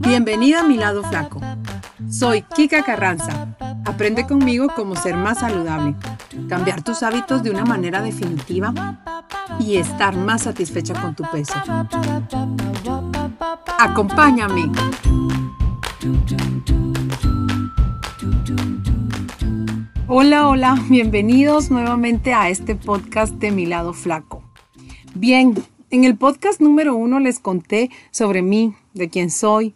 Bienvenida a mi lado flaco. Soy Kika Carranza. Aprende conmigo cómo ser más saludable, cambiar tus hábitos de una manera definitiva y estar más satisfecha con tu peso. Acompáñame. Hola, hola, bienvenidos nuevamente a este podcast de Mi lado flaco. Bien, en el podcast número uno les conté sobre mí, de quién soy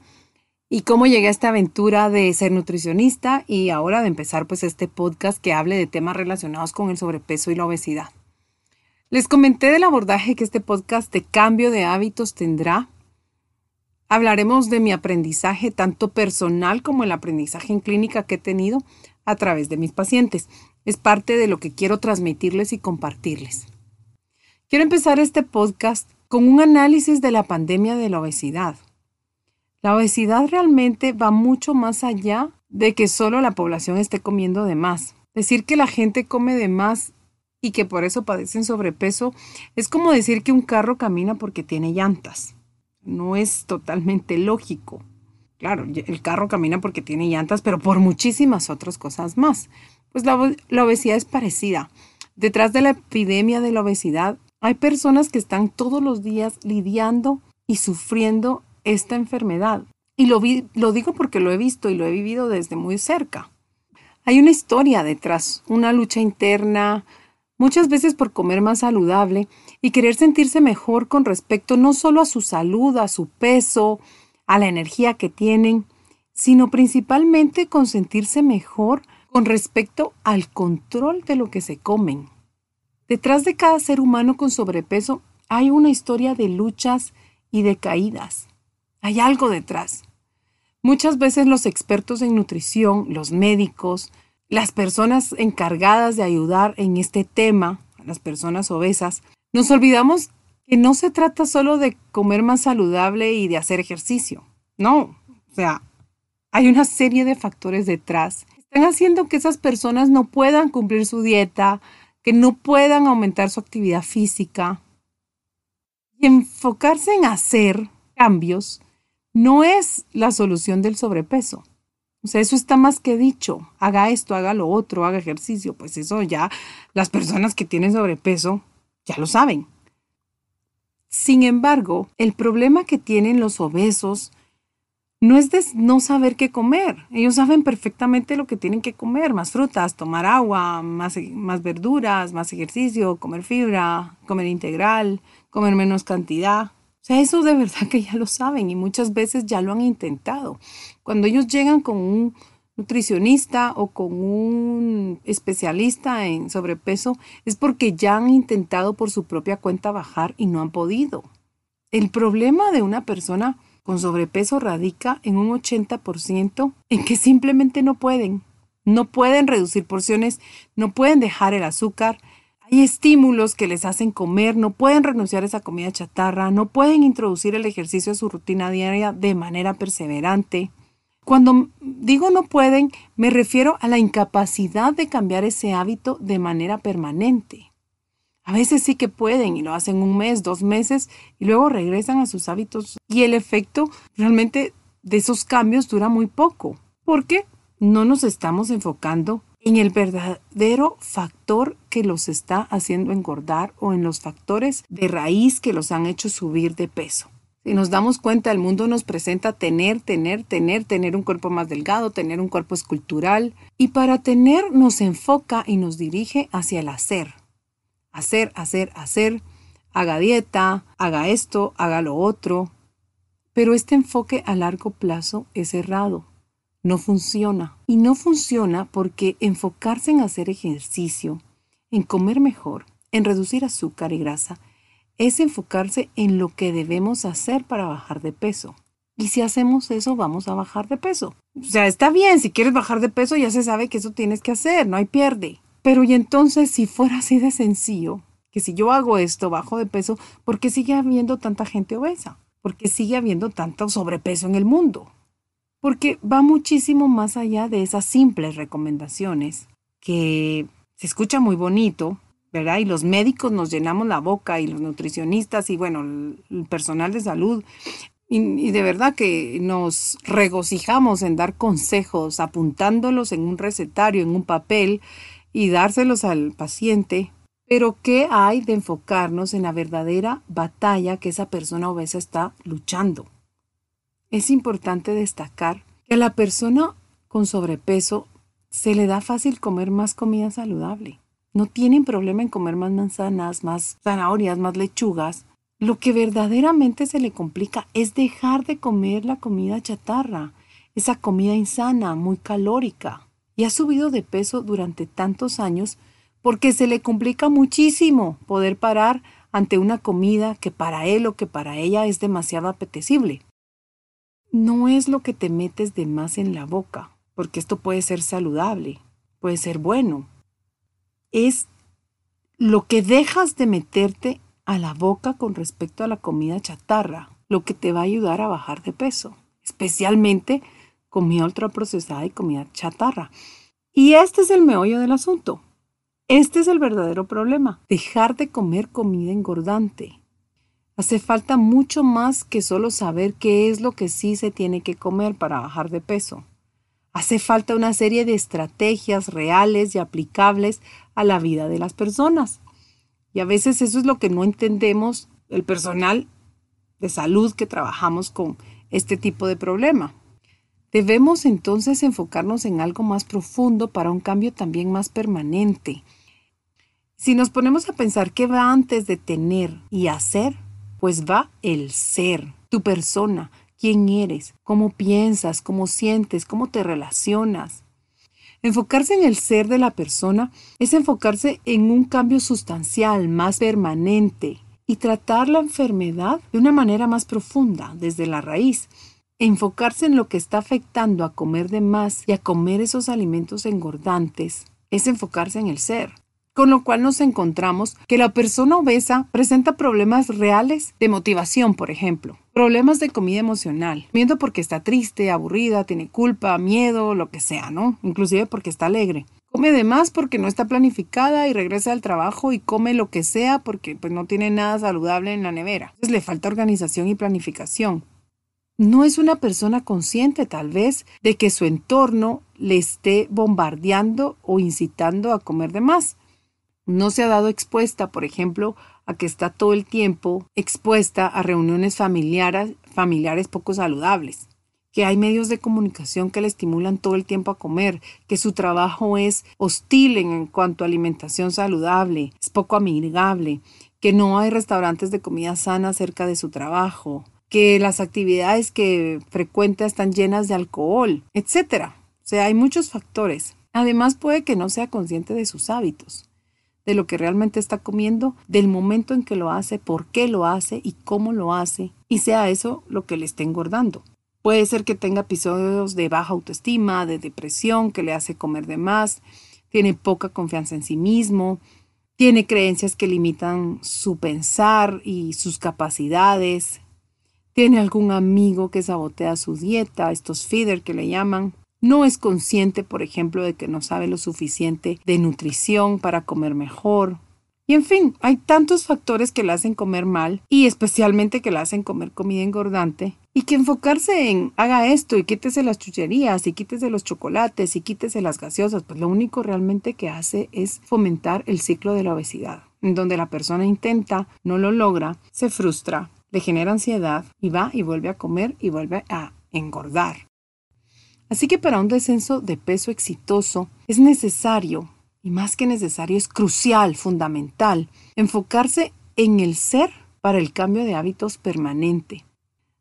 y cómo llegué a esta aventura de ser nutricionista y ahora de empezar pues este podcast que hable de temas relacionados con el sobrepeso y la obesidad. Les comenté del abordaje que este podcast de cambio de hábitos tendrá. Hablaremos de mi aprendizaje tanto personal como el aprendizaje en clínica que he tenido a través de mis pacientes. Es parte de lo que quiero transmitirles y compartirles. Quiero empezar este podcast con un análisis de la pandemia de la obesidad. La obesidad realmente va mucho más allá de que solo la población esté comiendo de más. Decir que la gente come de más y que por eso padecen sobrepeso es como decir que un carro camina porque tiene llantas. No es totalmente lógico. Claro, el carro camina porque tiene llantas, pero por muchísimas otras cosas más. Pues la, la obesidad es parecida. Detrás de la epidemia de la obesidad hay personas que están todos los días lidiando y sufriendo esta enfermedad. Y lo, lo digo porque lo he visto y lo he vivido desde muy cerca. Hay una historia detrás, una lucha interna, muchas veces por comer más saludable y querer sentirse mejor con respecto no solo a su salud, a su peso, a la energía que tienen, sino principalmente con sentirse mejor con respecto al control de lo que se comen. Detrás de cada ser humano con sobrepeso hay una historia de luchas y de caídas. Hay algo detrás. Muchas veces los expertos en nutrición, los médicos, las personas encargadas de ayudar en este tema, las personas obesas, nos olvidamos que no se trata solo de comer más saludable y de hacer ejercicio. No, o sea, hay una serie de factores detrás. Están haciendo que esas personas no puedan cumplir su dieta, que no puedan aumentar su actividad física. Y enfocarse en hacer cambios no es la solución del sobrepeso. O sea, eso está más que dicho. Haga esto, haga lo otro, haga ejercicio. Pues eso ya las personas que tienen sobrepeso ya lo saben. Sin embargo, el problema que tienen los obesos no es de no saber qué comer. Ellos saben perfectamente lo que tienen que comer, más frutas, tomar agua, más, más verduras, más ejercicio, comer fibra, comer integral, comer menos cantidad. O sea, eso de verdad que ya lo saben y muchas veces ya lo han intentado. Cuando ellos llegan con un nutricionista o con un especialista en sobrepeso, es porque ya han intentado por su propia cuenta bajar y no han podido. El problema de una persona con sobrepeso radica en un 80% en que simplemente no pueden. No pueden reducir porciones, no pueden dejar el azúcar. Hay estímulos que les hacen comer, no pueden renunciar a esa comida chatarra, no pueden introducir el ejercicio a su rutina diaria de manera perseverante. Cuando digo no pueden, me refiero a la incapacidad de cambiar ese hábito de manera permanente. A veces sí que pueden y lo hacen un mes, dos meses y luego regresan a sus hábitos. Y el efecto realmente de esos cambios dura muy poco porque no nos estamos enfocando en el verdadero factor que los está haciendo engordar o en los factores de raíz que los han hecho subir de peso. Si nos damos cuenta, el mundo nos presenta tener, tener, tener, tener un cuerpo más delgado, tener un cuerpo escultural. Y para tener nos enfoca y nos dirige hacia el hacer hacer, hacer, hacer, haga dieta, haga esto, haga lo otro. Pero este enfoque a largo plazo es errado, no funciona. Y no funciona porque enfocarse en hacer ejercicio, en comer mejor, en reducir azúcar y grasa, es enfocarse en lo que debemos hacer para bajar de peso. Y si hacemos eso, vamos a bajar de peso. O sea, está bien, si quieres bajar de peso, ya se sabe que eso tienes que hacer, no hay pierde. Pero y entonces si fuera así de sencillo, que si yo hago esto, bajo de peso, ¿por qué sigue habiendo tanta gente obesa? ¿Por qué sigue habiendo tanto sobrepeso en el mundo? Porque va muchísimo más allá de esas simples recomendaciones que se escucha muy bonito, ¿verdad? Y los médicos nos llenamos la boca y los nutricionistas y bueno, el personal de salud. Y, de verdad que nos regocijamos en dar consejos, apuntándolos en un recetario, en un papel y dárselos al paciente. Pero ¿qué hay de enfocarnos en la verdadera batalla que esa persona obesa está luchando? Es importante destacar que a la persona con sobrepeso se le da fácil comer más comida saludable. No tienen problema en comer más manzanas, más zanahorias, más lechugas. Lo que verdaderamente se le complica es dejar de comer la comida chatarra, esa comida insana, muy calórica. Y ha subido de peso durante tantos años porque se le complica muchísimo poder parar ante una comida que para él o que para ella es demasiado apetecible no es lo que te metes de más en la boca, porque esto puede ser saludable, puede ser bueno. Es lo que dejas de meterte a la boca con respecto a la comida chatarra, lo que te va a ayudar a bajar de peso, especialmente comida ultraprocesada y comida chatarra. Y este es el meollo del asunto. Este es el verdadero problema, dejar de comer comida engordante, Hace falta mucho más que solo saber qué es lo que sí se tiene que comer para bajar de peso. Hace falta una serie de estrategias reales y aplicables a la vida de las personas. Y a veces eso es lo que no entendemos el personal de salud que trabajamos con este tipo de problema. Debemos entonces enfocarnos en algo más profundo para un cambio también más permanente. Si nos ponemos a pensar qué va antes de tener y hacer, pues va el ser, tu persona, quién eres, cómo piensas, cómo sientes, cómo te relacionas. Enfocarse en el ser de la persona es enfocarse en un cambio sustancial, más permanente, y tratar la enfermedad de una manera más profunda, desde la raíz. Enfocarse en lo que está afectando a comer de más y a comer esos alimentos engordantes es enfocarse en el ser con lo cual nos encontramos que la persona obesa presenta problemas reales de motivación, por ejemplo, problemas de comida emocional, miedo porque está triste, aburrida, tiene culpa, miedo, lo que sea, ¿no? Inclusive porque está alegre. Come de más porque no está planificada y regresa al trabajo y come lo que sea porque pues no tiene nada saludable en la nevera. Entonces le falta organización y planificación. No es una persona consciente tal vez de que su entorno le esté bombardeando o incitando a comer de más. No se ha dado expuesta, por ejemplo, a que está todo el tiempo expuesta a reuniones familiares, familiares poco saludables, que hay medios de comunicación que le estimulan todo el tiempo a comer, que su trabajo es hostil en cuanto a alimentación saludable, es poco amigable, que no hay restaurantes de comida sana cerca de su trabajo, que las actividades que frecuenta están llenas de alcohol, etc. O sea, hay muchos factores. Además, puede que no sea consciente de sus hábitos de lo que realmente está comiendo, del momento en que lo hace, por qué lo hace y cómo lo hace, y sea eso lo que le esté engordando. Puede ser que tenga episodios de baja autoestima, de depresión, que le hace comer de más, tiene poca confianza en sí mismo, tiene creencias que limitan su pensar y sus capacidades, tiene algún amigo que sabotea su dieta, estos feeder que le llaman, no es consciente, por ejemplo, de que no sabe lo suficiente de nutrición para comer mejor. Y en fin, hay tantos factores que le hacen comer mal y especialmente que le hacen comer comida engordante y que enfocarse en haga esto y quítese las chucherías y quítese los chocolates y quítese las gaseosas, pues lo único realmente que hace es fomentar el ciclo de la obesidad, en donde la persona intenta, no lo logra, se frustra, le genera ansiedad y va y vuelve a comer y vuelve a engordar. Así que para un descenso de peso exitoso es necesario, y más que necesario, es crucial, fundamental, enfocarse en el ser para el cambio de hábitos permanente.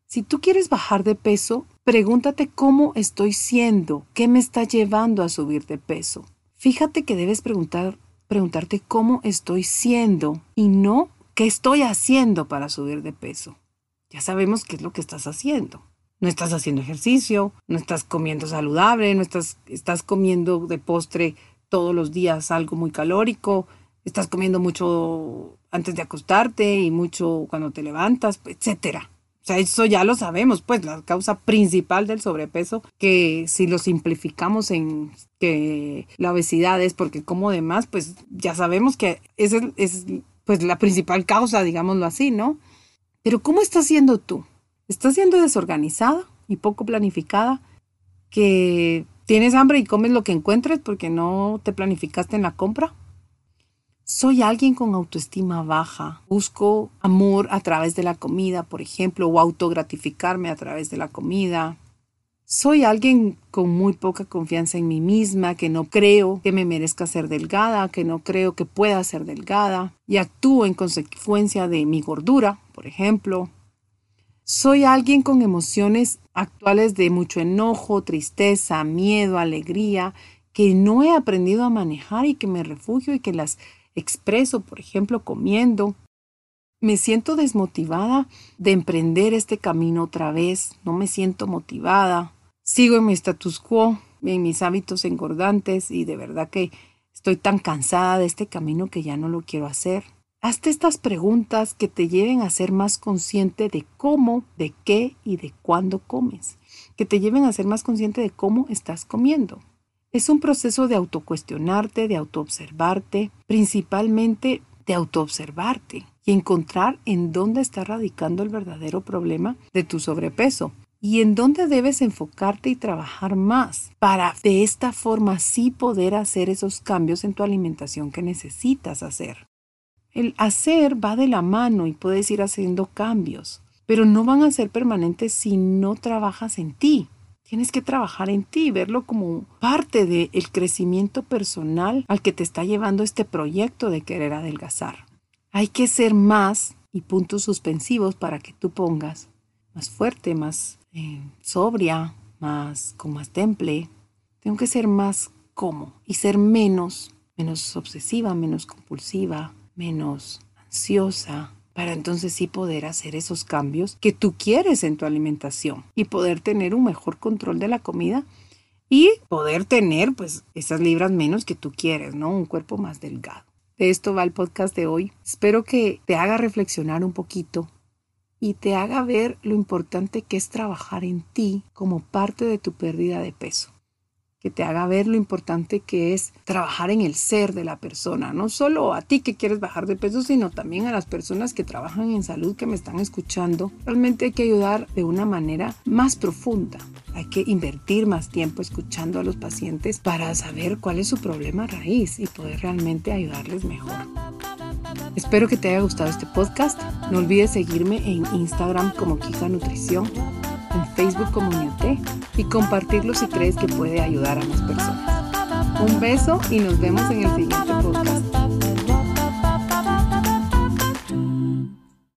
Si tú quieres bajar de peso, pregúntate cómo estoy siendo, qué me está llevando a subir de peso. Fíjate que debes preguntar, preguntarte cómo estoy siendo y no qué estoy haciendo para subir de peso. Ya sabemos qué es lo que estás haciendo no estás haciendo ejercicio, no estás comiendo saludable, no estás, estás comiendo de postre todos los días algo muy calórico, estás comiendo mucho antes de acostarte y mucho cuando te levantas, etcétera. O sea, eso ya lo sabemos, pues la causa principal del sobrepeso, que si lo simplificamos en que la obesidad es porque como demás, pues ya sabemos que esa es, pues la principal causa, digámoslo así, ¿no? Pero ¿cómo estás siendo tú? ¿Estás siendo desorganizada y poco planificada? ¿Que tienes hambre y comes lo que encuentres porque no te planificaste en la compra? Soy alguien con autoestima baja. Busco amor a través de la comida, por ejemplo, o autogratificarme a través de la comida. Soy alguien con muy poca confianza en mí misma, que no creo que me merezca ser delgada, que no creo que pueda ser delgada, y actúo en consecuencia de mi gordura, por ejemplo. Soy alguien con emociones actuales de mucho enojo, tristeza, miedo, alegría, que no he aprendido a manejar y que me refugio y que las expreso, por ejemplo, comiendo. Me siento desmotivada de emprender este camino otra vez, no me siento motivada. Sigo en mi status quo, en mis hábitos engordantes y de verdad que estoy tan cansada de este camino que ya no lo quiero hacer. Hazte estas preguntas que te lleven a ser más consciente de cómo, de qué y de cuándo comes, que te lleven a ser más consciente de cómo estás comiendo. Es un proceso de autocuestionarte, de autoobservarte, principalmente de autoobservarte y encontrar en dónde está radicando el verdadero problema de tu sobrepeso y en dónde debes enfocarte y trabajar más para de esta forma sí poder hacer esos cambios en tu alimentación que necesitas hacer. El hacer va de la mano y puedes ir haciendo cambios, pero no van a ser permanentes si no trabajas en ti. Tienes que trabajar en ti, verlo como parte del crecimiento personal al que te está llevando este proyecto de querer adelgazar. Hay que ser más y puntos suspensivos para que tú pongas más fuerte, más eh, sobria, más con más temple. Tengo que ser más como y ser menos, menos obsesiva, menos compulsiva, menos ansiosa, para entonces sí poder hacer esos cambios que tú quieres en tu alimentación y poder tener un mejor control de la comida y poder tener pues esas libras menos que tú quieres, ¿no? Un cuerpo más delgado. De esto va el podcast de hoy. Espero que te haga reflexionar un poquito y te haga ver lo importante que es trabajar en ti como parte de tu pérdida de peso que te haga ver lo importante que es trabajar en el ser de la persona, no solo a ti que quieres bajar de peso, sino también a las personas que trabajan en salud que me están escuchando. Realmente hay que ayudar de una manera más profunda. Hay que invertir más tiempo escuchando a los pacientes para saber cuál es su problema raíz y poder realmente ayudarles mejor. Espero que te haya gustado este podcast. No olvides seguirme en Instagram como Kika Nutrición en Facebook como y compartirlo si crees que puede ayudar a más personas. Un beso y nos vemos en el siguiente podcast.